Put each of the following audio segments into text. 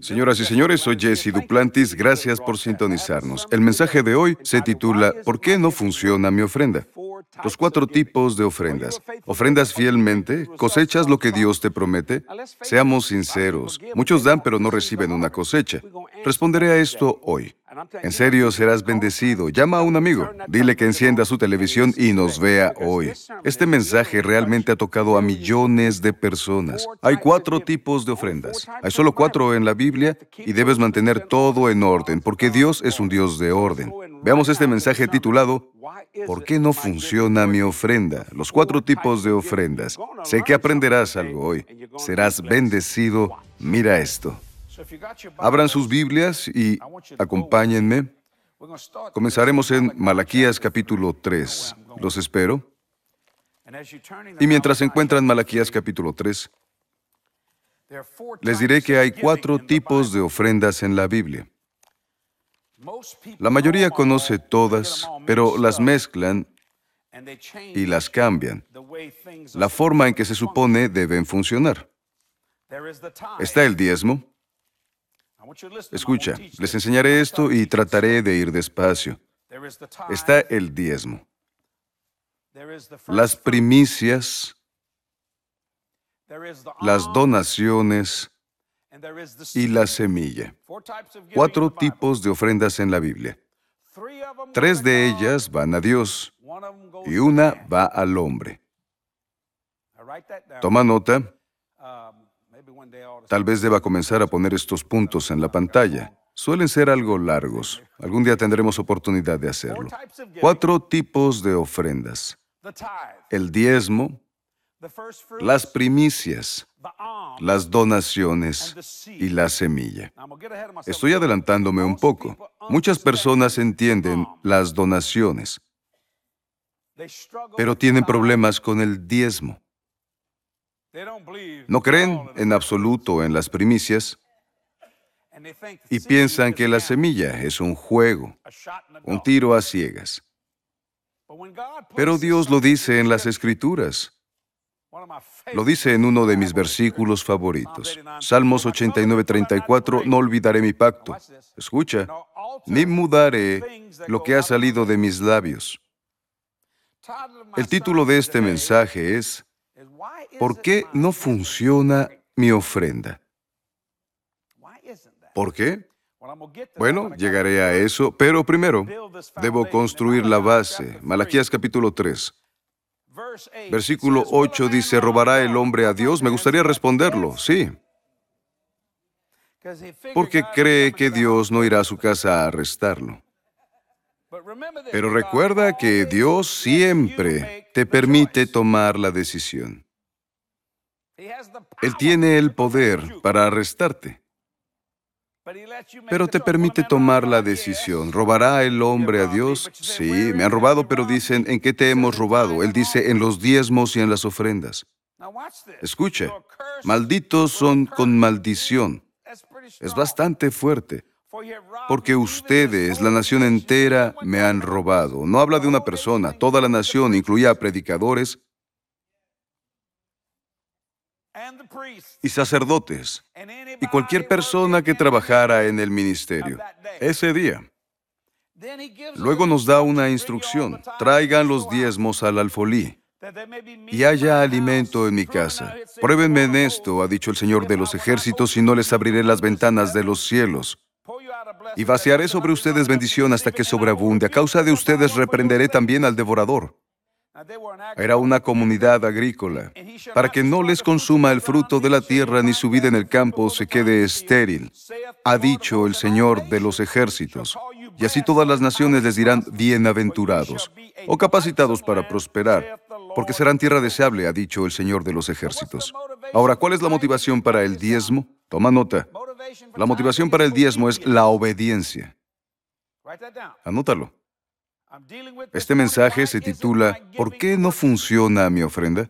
Señoras y señores, soy Jesse Duplantis. Gracias por sintonizarnos. El mensaje de hoy se titula ¿Por qué no funciona mi ofrenda? Los cuatro tipos de ofrendas. Ofrendas fielmente, cosechas lo que Dios te promete. Seamos sinceros, muchos dan pero no reciben una cosecha. Responderé a esto hoy. En serio, serás bendecido. Llama a un amigo. Dile que encienda su televisión y nos vea hoy. Este mensaje realmente ha tocado a millones de personas. Hay cuatro tipos de ofrendas. Hay solo cuatro en la Biblia y debes mantener todo en orden, porque Dios es un Dios de orden. Veamos este mensaje titulado ¿Por qué no funciona mi ofrenda? Los cuatro tipos de ofrendas. Sé que aprenderás algo hoy. Serás bendecido. Mira esto. Abran sus Biblias y acompáñenme. Comenzaremos en Malaquías capítulo 3. Los espero. Y mientras encuentran Malaquías capítulo 3, les diré que hay cuatro tipos de ofrendas en la Biblia. La mayoría conoce todas, pero las mezclan y las cambian. La forma en que se supone deben funcionar. Está el diezmo, Escucha, les enseñaré esto y trataré de ir despacio. Está el diezmo, las primicias, las donaciones y la semilla. Cuatro tipos de ofrendas en la Biblia. Tres de ellas van a Dios y una va al hombre. Toma nota. Tal vez deba comenzar a poner estos puntos en la pantalla. Suelen ser algo largos. Algún día tendremos oportunidad de hacerlo. Cuatro tipos de ofrendas. El diezmo, las primicias, las donaciones y la semilla. Estoy adelantándome un poco. Muchas personas entienden las donaciones, pero tienen problemas con el diezmo. No creen en absoluto en las primicias y piensan que la semilla es un juego, un tiro a ciegas. Pero Dios lo dice en las Escrituras. Lo dice en uno de mis versículos favoritos. Salmos 89, 34, no olvidaré mi pacto. Escucha, ni mudaré lo que ha salido de mis labios. El título de este mensaje es ¿Por qué no funciona mi ofrenda? ¿Por qué? Bueno, llegaré a eso, pero primero debo construir la base. Malaquías capítulo 3. Versículo 8 dice, ¿robará el hombre a Dios? Me gustaría responderlo, sí. Porque cree que Dios no irá a su casa a arrestarlo. Pero recuerda que Dios siempre te permite tomar la decisión. Él tiene el poder para arrestarte, pero te permite tomar la decisión. ¿Robará el hombre a Dios? Sí, me han robado, pero dicen, ¿en qué te hemos robado? Él dice, en los diezmos y en las ofrendas. Escucha, malditos son con maldición. Es bastante fuerte, porque ustedes, la nación entera, me han robado. No habla de una persona, toda la nación, incluía predicadores, y sacerdotes y cualquier persona que trabajara en el ministerio ese día. Luego nos da una instrucción, traigan los diezmos al alfolí y haya alimento en mi casa. Pruébenme en esto, ha dicho el Señor de los ejércitos, y no les abriré las ventanas de los cielos. Y vaciaré sobre ustedes bendición hasta que sobreabunde. A causa de ustedes reprenderé también al devorador. Era una comunidad agrícola, para que no les consuma el fruto de la tierra ni su vida en el campo se quede estéril, ha dicho el Señor de los ejércitos. Y así todas las naciones les dirán bienaventurados o capacitados para prosperar, porque serán tierra deseable, ha dicho el Señor de los ejércitos. Ahora, ¿cuál es la motivación para el diezmo? Toma nota. La motivación para el diezmo es la obediencia. Anótalo. Este mensaje se titula ¿Por qué no funciona mi ofrenda?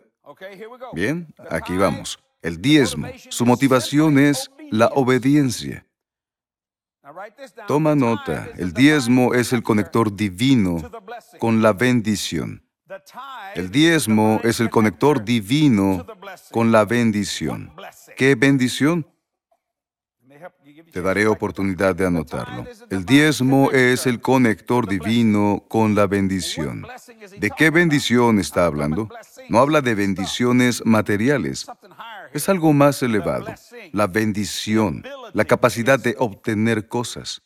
Bien, aquí vamos. El diezmo. Su motivación es la obediencia. Toma nota, el diezmo es el conector divino con la bendición. El diezmo es el conector divino con la bendición. ¿Qué bendición? Te daré oportunidad de anotarlo. El diezmo es el conector divino con la bendición. ¿De qué bendición está hablando? No habla de bendiciones materiales. Es algo más elevado. La bendición, la capacidad de obtener cosas.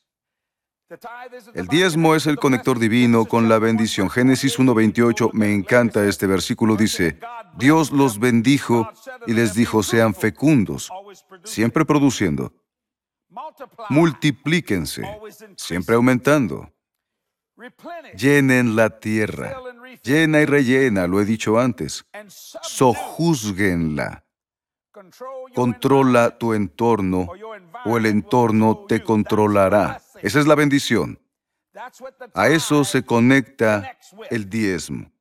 El diezmo es el conector divino con la bendición. Génesis 1.28, me encanta este versículo, dice, Dios los bendijo y les dijo, sean fecundos, siempre produciendo, multiplíquense, siempre aumentando, llenen la tierra, llena y rellena, lo he dicho antes, sojuzguenla, controla tu entorno o el entorno te controlará. Esa es la bendición. A eso se conecta el diezmo.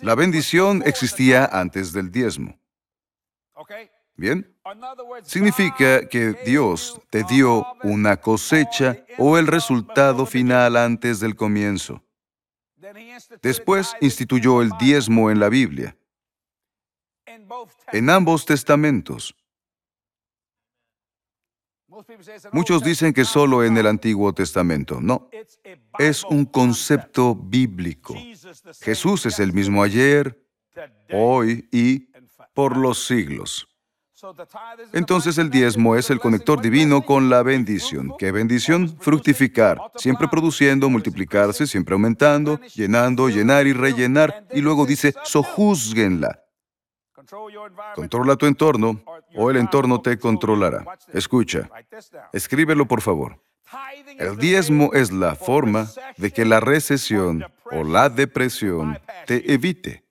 La bendición existía antes del diezmo. ¿Bien? Significa que Dios te dio una cosecha o el resultado final antes del comienzo. Después instituyó el diezmo en la Biblia. En ambos testamentos. Muchos dicen que solo en el Antiguo Testamento. No, es un concepto bíblico. Jesús es el mismo ayer, hoy y por los siglos. Entonces el diezmo es el conector divino con la bendición. ¿Qué bendición? Fructificar, siempre produciendo, multiplicarse, siempre aumentando, llenando, llenar y rellenar. Y luego dice, sojuzguenla. Controla tu entorno o el entorno te controlará. Escucha, escríbelo por favor. El diezmo es la forma de que la recesión o la depresión te evite.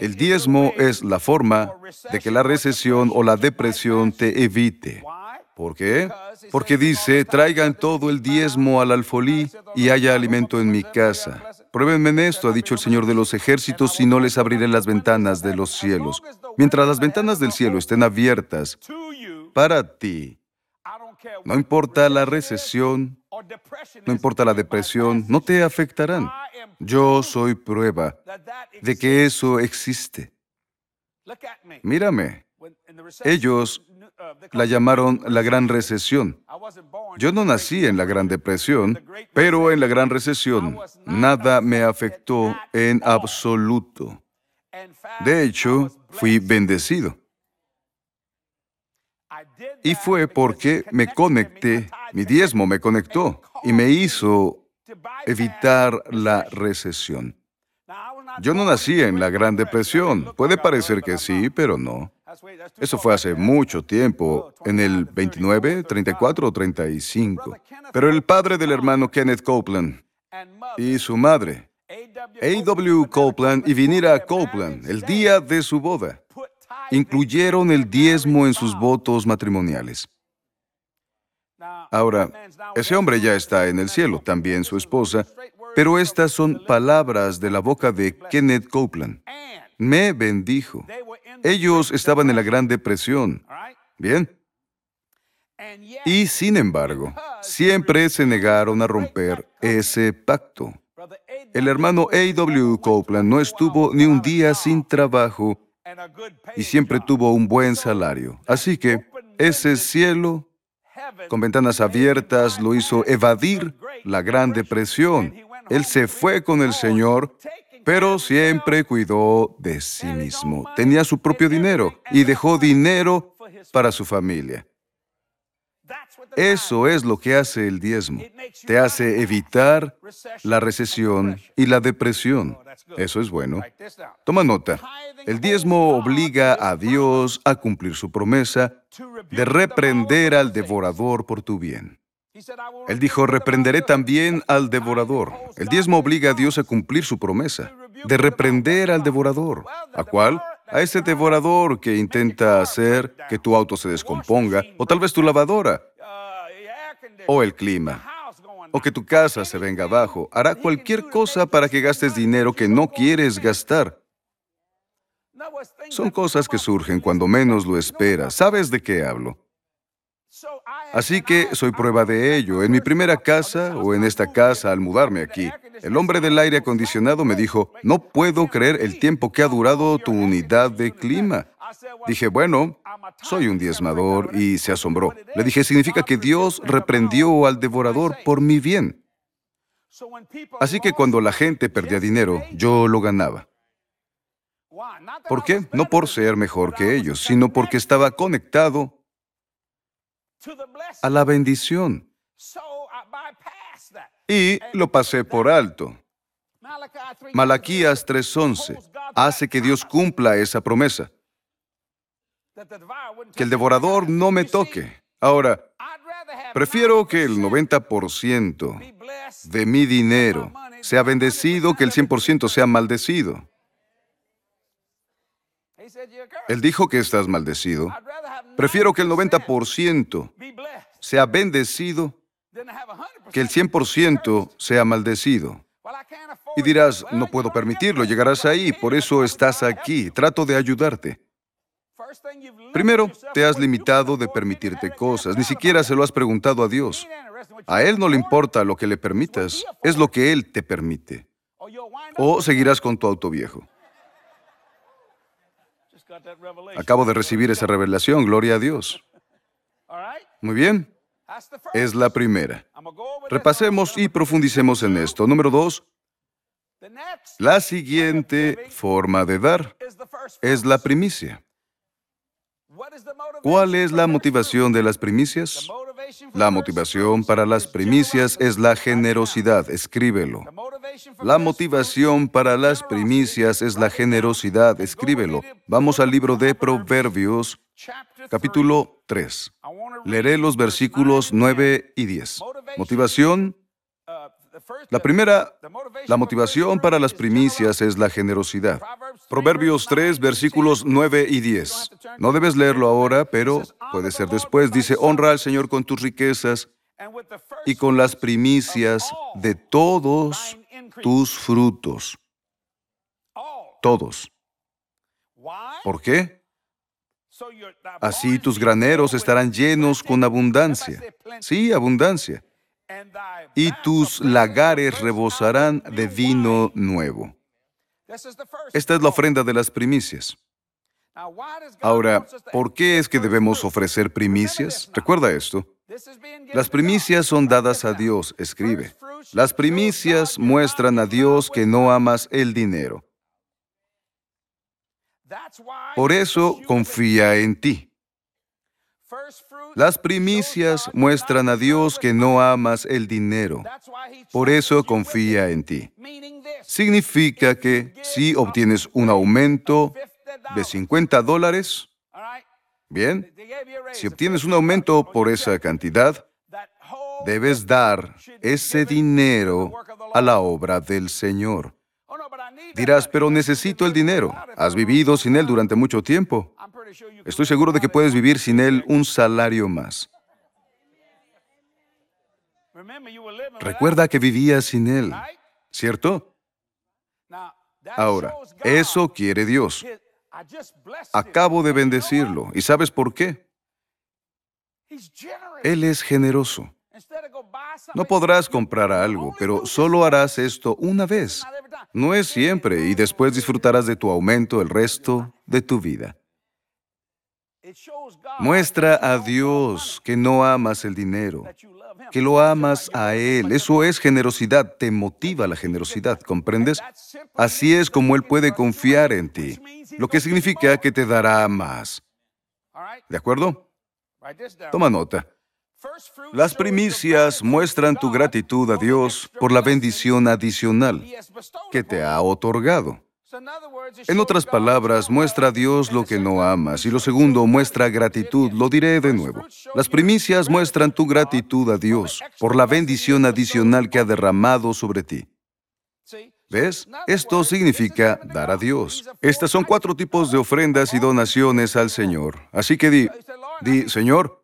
El diezmo es la forma de que la recesión o la depresión te evite. ¿Por qué? Porque dice, traigan todo el diezmo al alfolí y haya alimento en mi casa. Pruébenme en esto, ha dicho el Señor de los ejércitos, si no les abriré las ventanas de los cielos. Mientras las ventanas del cielo estén abiertas para ti, no importa la recesión, no importa la depresión, no te afectarán. Yo soy prueba de que eso existe. Mírame. Ellos la llamaron la Gran Recesión. Yo no nací en la Gran Depresión, pero en la Gran Recesión nada me afectó en absoluto. De hecho, fui bendecido. Y fue porque me conecté, mi diezmo me conectó y me hizo evitar la recesión. Yo no nací en la Gran Depresión. Puede parecer que sí, pero no. Eso fue hace mucho tiempo, en el 29, 34 o 35. Pero el padre del hermano Kenneth Copeland y su madre, A.W. Copeland y Vinira Copeland, el día de su boda, incluyeron el diezmo en sus votos matrimoniales. Ahora, ese hombre ya está en el cielo, también su esposa, pero estas son palabras de la boca de Kenneth Copeland. Me bendijo. Ellos estaban en la Gran Depresión. Bien. Y sin embargo, siempre se negaron a romper ese pacto. El hermano A.W. Copeland no estuvo ni un día sin trabajo y siempre tuvo un buen salario. Así que ese cielo con ventanas abiertas lo hizo evadir la Gran Depresión. Él se fue con el Señor, pero siempre cuidó de sí mismo. Tenía su propio dinero y dejó dinero para su familia. Eso es lo que hace el diezmo. Te hace evitar la recesión y la depresión. Eso es bueno. Toma nota. El diezmo obliga a Dios a cumplir su promesa de reprender al devorador por tu bien. Él dijo, reprenderé también al devorador. El diezmo obliga a Dios a cumplir su promesa de reprender al devorador. ¿A cuál? A ese devorador que intenta hacer que tu auto se descomponga, o tal vez tu lavadora, o el clima, o que tu casa se venga abajo. Hará cualquier cosa para que gastes dinero que no quieres gastar. Son cosas que surgen cuando menos lo esperas. ¿Sabes de qué hablo? Así que soy prueba de ello. En mi primera casa o en esta casa al mudarme aquí, el hombre del aire acondicionado me dijo, no puedo creer el tiempo que ha durado tu unidad de clima. Dije, bueno, soy un diezmador y se asombró. Le dije, significa que Dios reprendió al devorador por mi bien. Así que cuando la gente perdía dinero, yo lo ganaba. ¿Por qué? No por ser mejor que ellos, sino porque estaba conectado a la bendición. Y lo pasé por alto. Malaquías 3:11 hace que Dios cumpla esa promesa. Que el devorador no me toque. Ahora, prefiero que el 90% de mi dinero sea bendecido que el 100% sea maldecido. Él dijo que estás maldecido. Prefiero que el 90% sea bendecido que el 100% sea maldecido. Y dirás, no puedo permitirlo, llegarás ahí, por eso estás aquí, trato de ayudarte. Primero, te has limitado de permitirte cosas, ni siquiera se lo has preguntado a Dios. A Él no le importa lo que le permitas, es lo que Él te permite. O seguirás con tu auto viejo. Acabo de recibir esa revelación, gloria a Dios. Muy bien. Es la primera. Repasemos y profundicemos en esto. Número dos, la siguiente forma de dar es la primicia. ¿Cuál es la motivación de las primicias? La motivación para las primicias es la generosidad, escríbelo. La motivación para las primicias es la generosidad, escríbelo. Vamos al libro de Proverbios, capítulo 3. Leeré los versículos 9 y 10. Motivación. La primera, la motivación para las primicias es la generosidad. Proverbios 3, versículos 9 y 10. No debes leerlo ahora, pero puede ser después. Dice, honra al Señor con tus riquezas y con las primicias de todos tus frutos. Todos. ¿Por qué? Así tus graneros estarán llenos con abundancia. Sí, abundancia. Y tus lagares rebosarán de vino nuevo. Esta es la ofrenda de las primicias. Ahora, ¿por qué es que debemos ofrecer primicias? Recuerda esto. Las primicias son dadas a Dios, escribe. Las primicias muestran a Dios que no amas el dinero. Por eso confía en ti. Las primicias muestran a Dios que no amas el dinero. Por eso confía en ti. Significa que si obtienes un aumento de 50 dólares, bien, si obtienes un aumento por esa cantidad, debes dar ese dinero a la obra del Señor. Dirás, pero necesito el dinero. Has vivido sin él durante mucho tiempo. Estoy seguro de que puedes vivir sin él un salario más. Recuerda que vivías sin él, ¿cierto? Ahora, eso quiere Dios. Acabo de bendecirlo. ¿Y sabes por qué? Él es generoso. No podrás comprar algo, pero solo harás esto una vez. No es siempre y después disfrutarás de tu aumento el resto de tu vida. Muestra a Dios que no amas el dinero, que lo amas a Él. Eso es generosidad, te motiva la generosidad, ¿comprendes? Así es como Él puede confiar en ti, lo que significa que te dará más. ¿De acuerdo? Toma nota. Las primicias muestran tu gratitud a Dios por la bendición adicional que te ha otorgado. En otras palabras, muestra a Dios lo que no amas. Y lo segundo, muestra gratitud. Lo diré de nuevo. Las primicias muestran tu gratitud a Dios por la bendición adicional que ha derramado sobre ti. ¿Ves? Esto significa dar a Dios. Estas son cuatro tipos de ofrendas y donaciones al Señor. Así que di, di, Señor,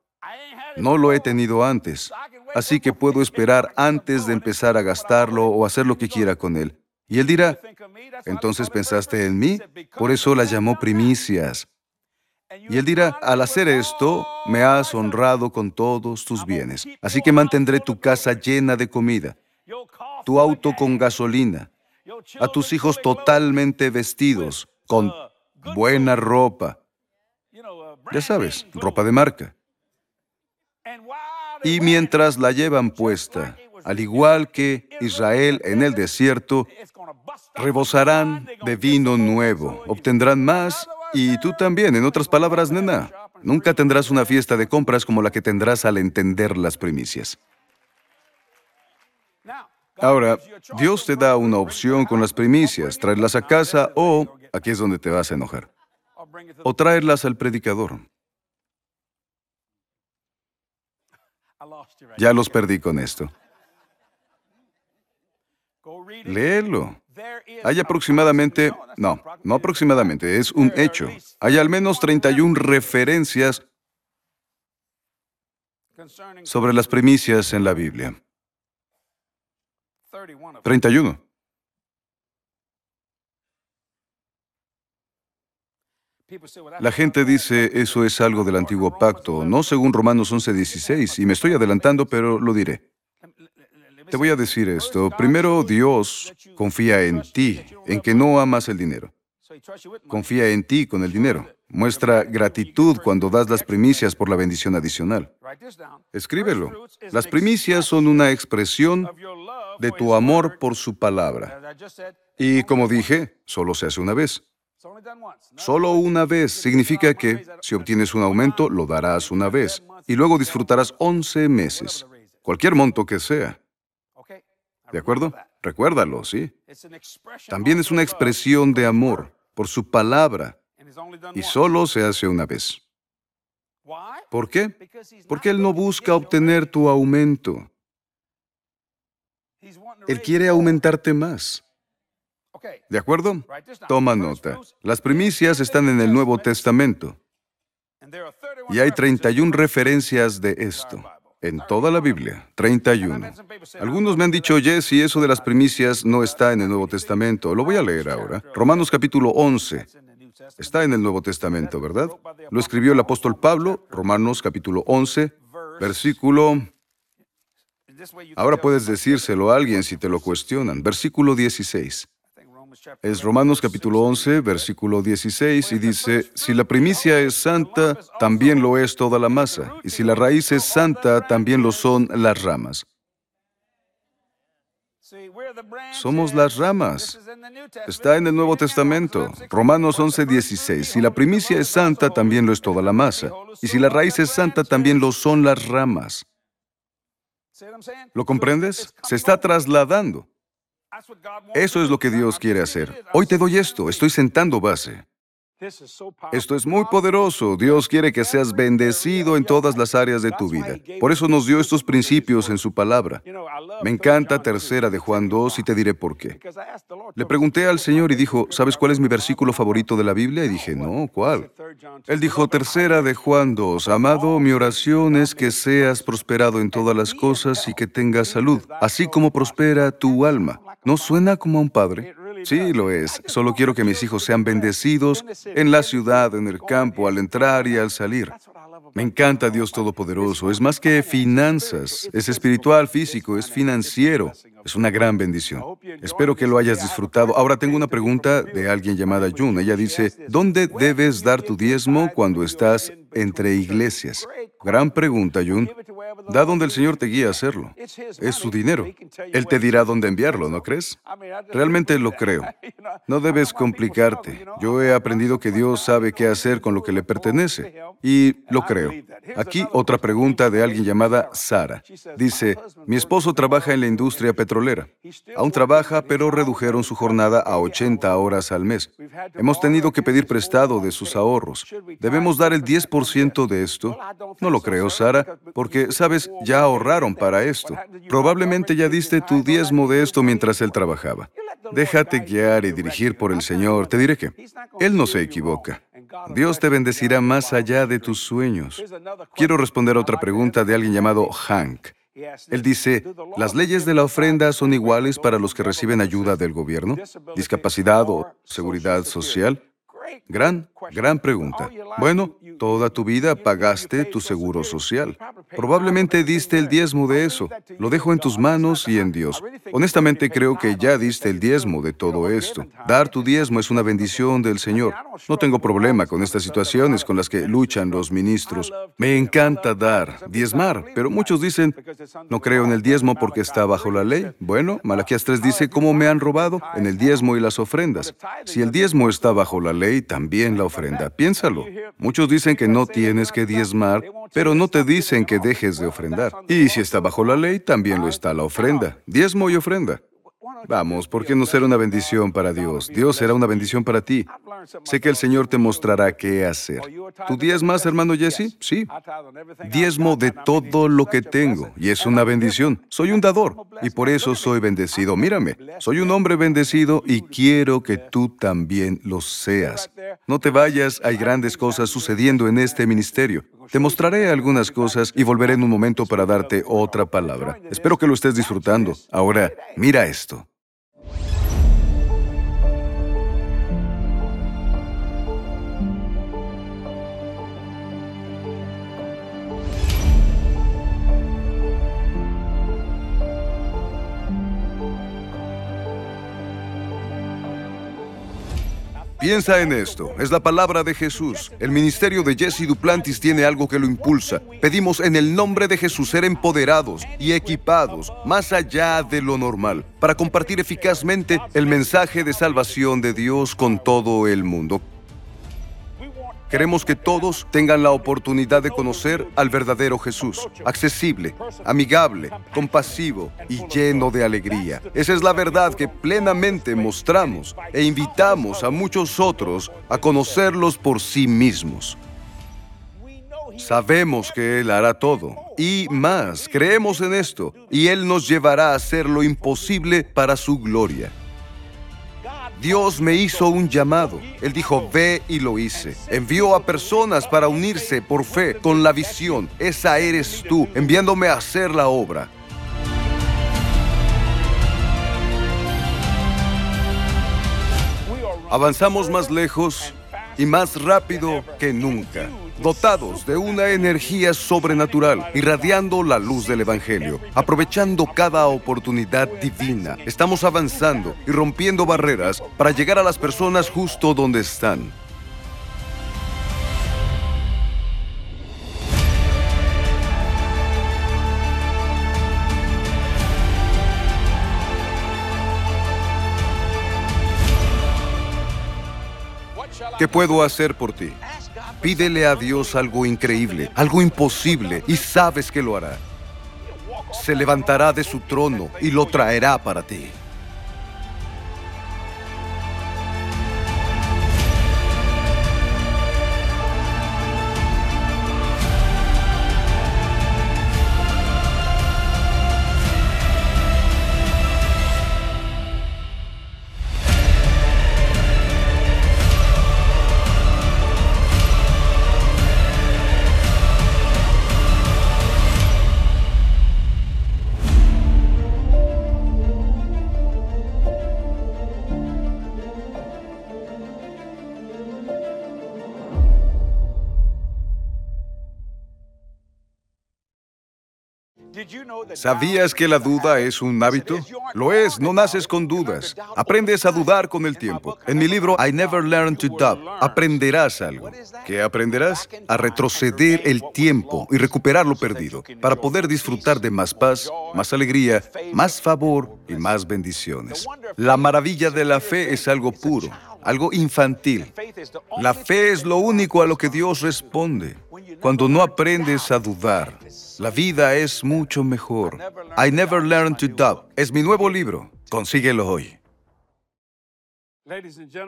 no lo he tenido antes, así que puedo esperar antes de empezar a gastarlo o hacer lo que quiera con él. Y él dirá, entonces pensaste en mí, por eso la llamó primicias. Y él dirá, al hacer esto, me has honrado con todos tus bienes, así que mantendré tu casa llena de comida, tu auto con gasolina, a tus hijos totalmente vestidos, con buena ropa, ya sabes, ropa de marca. Y mientras la llevan puesta, al igual que Israel en el desierto, rebosarán de vino nuevo, obtendrán más y tú también, en otras palabras, nena, nunca tendrás una fiesta de compras como la que tendrás al entender las primicias. Ahora, Dios te da una opción con las primicias, traerlas a casa o, aquí es donde te vas a enojar, o traerlas al predicador. Ya los perdí con esto. Léelo. Hay aproximadamente, no, no aproximadamente, es un hecho. Hay al menos 31 referencias sobre las primicias en la Biblia. 31. La gente dice eso es algo del antiguo pacto, no según Romanos 11:16, y me estoy adelantando, pero lo diré. Te voy a decir esto. Primero, Dios confía en ti, en que no amas el dinero. Confía en ti con el dinero. Muestra gratitud cuando das las primicias por la bendición adicional. Escríbelo. Las primicias son una expresión de tu amor por su palabra. Y como dije, solo se hace una vez. Solo una vez significa que si obtienes un aumento, lo darás una vez y luego disfrutarás 11 meses, cualquier monto que sea. ¿De acuerdo? Recuérdalo, ¿sí? También es una expresión de amor por su palabra y solo se hace una vez. ¿Por qué? Porque Él no busca obtener tu aumento. Él quiere aumentarte más. ¿De acuerdo? Toma nota. Las primicias están en el Nuevo Testamento. Y hay 31 referencias de esto. En toda la Biblia, 31. Algunos me han dicho, Jesse, eso de las primicias no está en el Nuevo Testamento. Lo voy a leer ahora. Romanos capítulo 11. Está en el Nuevo Testamento, ¿verdad? Lo escribió el apóstol Pablo, Romanos capítulo 11, versículo... Ahora puedes decírselo a alguien si te lo cuestionan. Versículo 16. Es Romanos capítulo 11, versículo 16, y dice, si la primicia es santa, también lo es toda la masa, y si la raíz es santa, también lo son las ramas. Somos las ramas. Está en el Nuevo Testamento. Romanos 11, 16. Si la primicia es santa, también lo es toda la masa. Y si la raíz es santa, también lo son las ramas. ¿Lo comprendes? Se está trasladando. Eso es lo que Dios quiere hacer. Hoy te doy esto, estoy sentando base. Esto es muy poderoso. Dios quiere que seas bendecido en todas las áreas de tu vida. Por eso nos dio estos principios en su palabra. Me encanta tercera de Juan 2 y te diré por qué. Le pregunté al Señor y dijo, ¿sabes cuál es mi versículo favorito de la Biblia? Y dije, no, ¿cuál? Él dijo, tercera de Juan 2, Amado, mi oración es que seas prosperado en todas las cosas y que tengas salud, así como prospera tu alma. ¿No suena como a un padre? Sí, lo es. Solo quiero que mis hijos sean bendecidos en la ciudad, en el campo, al entrar y al salir. Me encanta Dios Todopoderoso. Es más que finanzas. Es espiritual, físico, es financiero. Es una gran bendición. Espero que lo hayas disfrutado. Ahora tengo una pregunta de alguien llamada June. Ella dice, ¿dónde debes dar tu diezmo cuando estás entre iglesias? Gran pregunta, June. Da donde el Señor te guía a hacerlo. Es su dinero. Él te dirá dónde enviarlo, ¿no crees? Realmente lo creo. No debes complicarte. Yo he aprendido que Dios sabe qué hacer con lo que le pertenece. Y lo creo. Aquí otra pregunta de alguien llamada Sara. Dice, mi esposo trabaja en la industria petrolera. Aún trabaja, pero redujeron su jornada a 80 horas al mes. Hemos tenido que pedir prestado de sus ahorros. ¿Debemos dar el 10% de esto? No lo creo, Sara, porque, sabes, ya ahorraron para esto. Probablemente ya diste tu diezmo de esto mientras él trabajaba. Déjate guiar y dirigir por el Señor. Te diré que Él no se equivoca. Dios te bendecirá más allá de tus sueños. Quiero responder a otra pregunta de alguien llamado Hank. Él dice, ¿las leyes de la ofrenda son iguales para los que reciben ayuda del gobierno? ¿Discapacidad o seguridad social? Gran, gran pregunta. Bueno, toda tu vida pagaste tu seguro social. Probablemente diste el diezmo de eso. Lo dejo en tus manos y en Dios. Honestamente creo que ya diste el diezmo de todo esto. Dar tu diezmo es una bendición del Señor. No tengo problema con estas situaciones con las que luchan los ministros. Me encanta dar, diezmar, pero muchos dicen, no creo en el diezmo porque está bajo la ley. Bueno, Malaquías 3 dice, ¿cómo me han robado? En el diezmo y las ofrendas. Si el diezmo está bajo la ley, también la ofrenda. Piénsalo. Muchos dicen que no tienes que diezmar, pero no te dicen que dejes de ofrendar. Y si está bajo la ley, también lo está la ofrenda. Diezmo y ofrenda. Vamos, ¿por qué no será una bendición para Dios? Dios será una bendición para ti. Sé que el Señor te mostrará qué hacer. ¿Tú más, hermano Jesse? Sí. Diezmo de todo lo que tengo, y es una bendición. Soy un dador, y por eso soy bendecido. Mírame, soy un hombre bendecido y quiero que tú también lo seas. No te vayas, hay grandes cosas sucediendo en este ministerio. Te mostraré algunas cosas y volveré en un momento para darte otra palabra. Espero que lo estés disfrutando. Ahora, mira esto. Piensa en esto, es la palabra de Jesús. El ministerio de Jesse Duplantis tiene algo que lo impulsa. Pedimos en el nombre de Jesús ser empoderados y equipados más allá de lo normal para compartir eficazmente el mensaje de salvación de Dios con todo el mundo. Queremos que todos tengan la oportunidad de conocer al verdadero Jesús, accesible, amigable, compasivo y lleno de alegría. Esa es la verdad que plenamente mostramos e invitamos a muchos otros a conocerlos por sí mismos. Sabemos que Él hará todo y más, creemos en esto y Él nos llevará a hacer lo imposible para su gloria. Dios me hizo un llamado. Él dijo, ve y lo hice. Envió a personas para unirse por fe con la visión. Esa eres tú, enviándome a hacer la obra. Avanzamos más lejos y más rápido que nunca dotados de una energía sobrenatural, irradiando la luz del Evangelio, aprovechando cada oportunidad divina. Estamos avanzando y rompiendo barreras para llegar a las personas justo donde están. ¿Qué puedo hacer por ti? Pídele a Dios algo increíble, algo imposible, y sabes que lo hará. Se levantará de su trono y lo traerá para ti. ¿Sabías que la duda es un hábito? Lo es, no naces con dudas. Aprendes a dudar con el tiempo. En mi libro I Never Learned to Doubt, aprenderás algo. ¿Qué aprenderás? A retroceder el tiempo y recuperar lo perdido para poder disfrutar de más paz, más alegría, más favor y más bendiciones. La maravilla de la fe es algo puro, algo infantil. La fe es lo único a lo que Dios responde. Cuando no aprendes a dudar, la vida es mucho mejor. I Never Learned to Doubt es mi nuevo libro. Consíguelo hoy.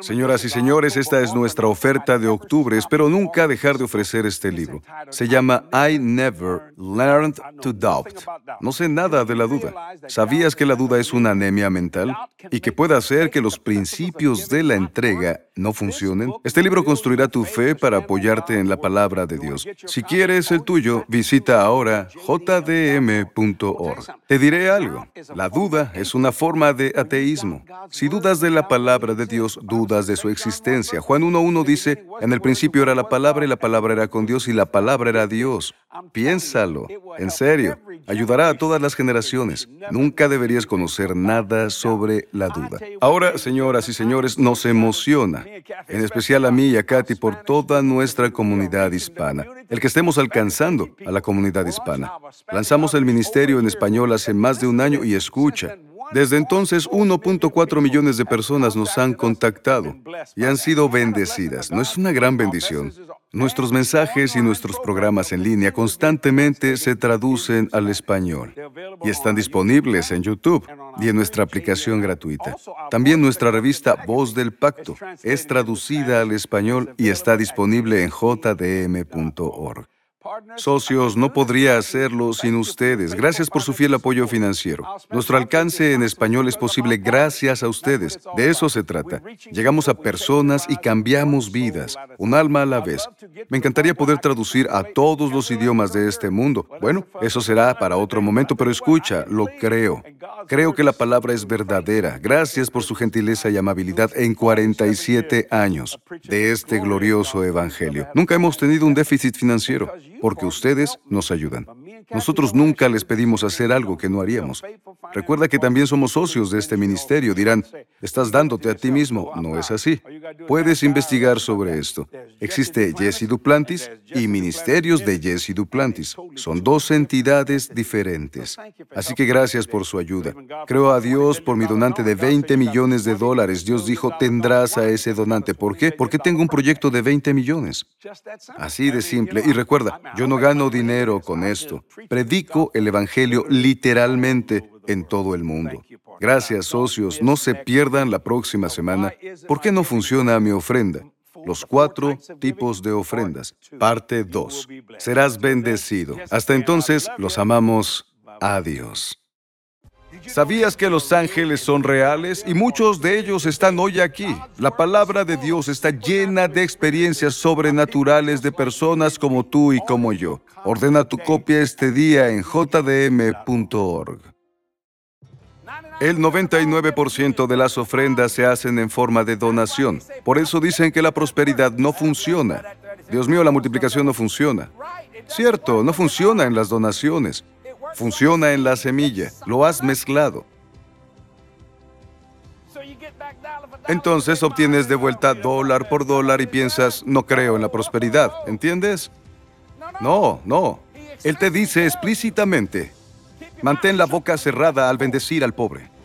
Señoras y señores, esta es nuestra oferta de octubre. Espero nunca dejar de ofrecer este libro. Se llama I Never Learned to Doubt. No sé nada de la duda. ¿Sabías que la duda es una anemia mental y que puede hacer que los principios de la entrega no funcionen? Este libro construirá tu fe para apoyarte en la palabra de Dios. Si quieres el tuyo, visita ahora jdm.org. Te diré algo. La duda es una forma de ateísmo. Si dudas de la palabra de Dios, dudas de su existencia. Juan 1.1 dice, en el principio era la palabra y la palabra era con Dios y la palabra era Dios. Piénsalo, en serio, ayudará a todas las generaciones. Nunca deberías conocer nada sobre la duda. Ahora, señoras y señores, nos emociona, en especial a mí y a Katy por toda nuestra comunidad hispana, el que estemos alcanzando a la comunidad hispana. Lanzamos el ministerio en español hace más de un año y escucha, desde entonces, 1.4 millones de personas nos han contactado y han sido bendecidas. ¿No es una gran bendición? Nuestros mensajes y nuestros programas en línea constantemente se traducen al español y están disponibles en YouTube y en nuestra aplicación gratuita. También nuestra revista Voz del Pacto es traducida al español y está disponible en jdm.org. Socios, no podría hacerlo sin ustedes. Gracias por su fiel apoyo financiero. Nuestro alcance en español es posible gracias a ustedes. De eso se trata. Llegamos a personas y cambiamos vidas, un alma a la vez. Me encantaría poder traducir a todos los idiomas de este mundo. Bueno, eso será para otro momento, pero escucha, lo creo. Creo que la palabra es verdadera. Gracias por su gentileza y amabilidad en 47 años de este glorioso evangelio. Nunca hemos tenido un déficit financiero porque ustedes nos ayudan. Nosotros nunca les pedimos hacer algo que no haríamos. Recuerda que también somos socios de este ministerio. Dirán, estás dándote a ti mismo. No es así. Puedes investigar sobre esto. Existe Jesse Duplantis y Ministerios de Jesse Duplantis. Son dos entidades diferentes. Así que gracias por su ayuda. Creo a Dios por mi donante de 20 millones de dólares. Dios dijo, tendrás a ese donante. ¿Por qué? Porque tengo un proyecto de 20 millones. Así de simple. Y recuerda, yo no gano dinero con esto. Predico el Evangelio literalmente en todo el mundo. Gracias, socios. No se pierdan la próxima semana. ¿Por qué no funciona mi ofrenda? Los cuatro tipos de ofrendas. Parte 2. Serás bendecido. Hasta entonces, los amamos. Adiós. ¿Sabías que los ángeles son reales y muchos de ellos están hoy aquí? La palabra de Dios está llena de experiencias sobrenaturales de personas como tú y como yo. Ordena tu copia este día en jdm.org. El 99% de las ofrendas se hacen en forma de donación. Por eso dicen que la prosperidad no funciona. Dios mío, la multiplicación no funciona. Cierto, no funciona en las donaciones. Funciona en la semilla. Lo has mezclado. Entonces obtienes de vuelta dólar por dólar y piensas, no creo en la prosperidad. ¿Entiendes? No, no. Él te dice explícitamente, mantén la boca cerrada al bendecir al pobre.